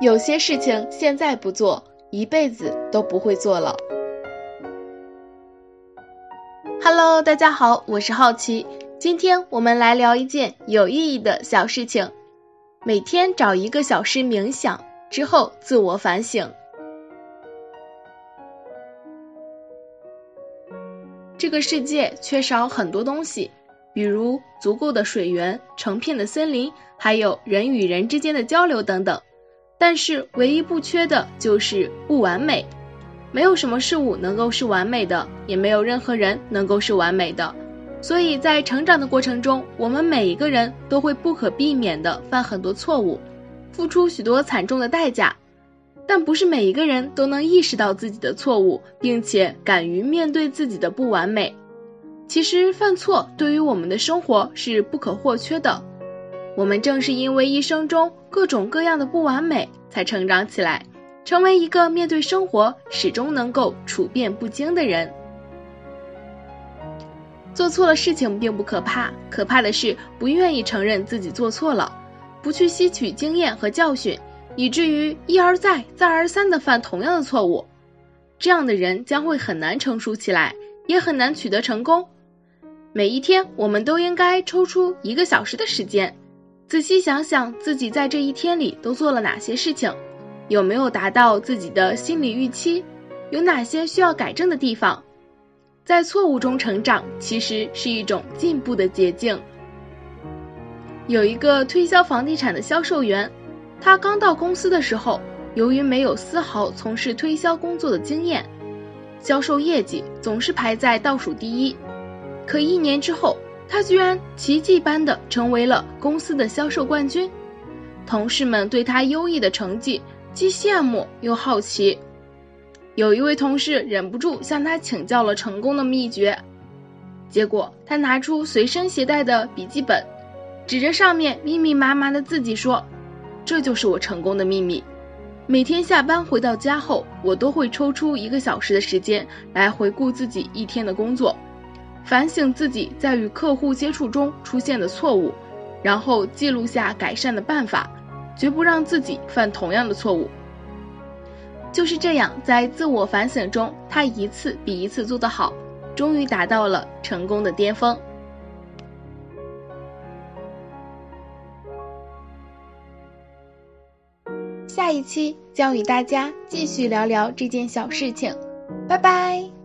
有些事情现在不做，一辈子都不会做了。Hello，大家好，我是好奇，今天我们来聊一件有意义的小事情。每天找一个小时冥想之后，自我反省。这个世界缺少很多东西，比如足够的水源、成片的森林，还有人与人之间的交流等等。但是唯一不缺的就是不完美，没有什么事物能够是完美的，也没有任何人能够是完美的。所以在成长的过程中，我们每一个人都会不可避免的犯很多错误，付出许多惨重的代价。但不是每一个人都能意识到自己的错误，并且敢于面对自己的不完美。其实犯错对于我们的生活是不可或缺的。我们正是因为一生中各种各样的不完美，才成长起来，成为一个面对生活始终能够处变不惊的人。做错了事情并不可怕，可怕的是不愿意承认自己做错了，不去吸取经验和教训，以至于一而再、再而三的犯同样的错误。这样的人将会很难成熟起来，也很难取得成功。每一天，我们都应该抽出一个小时的时间。仔细想想自己在这一天里都做了哪些事情，有没有达到自己的心理预期，有哪些需要改正的地方。在错误中成长，其实是一种进步的捷径。有一个推销房地产的销售员，他刚到公司的时候，由于没有丝毫从事推销工作的经验，销售业绩总是排在倒数第一。可一年之后，他居然奇迹般的成为了公司的销售冠军，同事们对他优异的成绩既羡慕又好奇。有一位同事忍不住向他请教了成功的秘诀，结果他拿出随身携带的笔记本，指着上面密密麻麻的字迹说：“这就是我成功的秘密。每天下班回到家后，我都会抽出一个小时的时间来回顾自己一天的工作。”反省自己在与客户接触中出现的错误，然后记录下改善的办法，绝不让自己犯同样的错误。就是这样，在自我反省中，他一次比一次做得好，终于达到了成功的巅峰。下一期将与大家继续聊聊这件小事情，拜拜。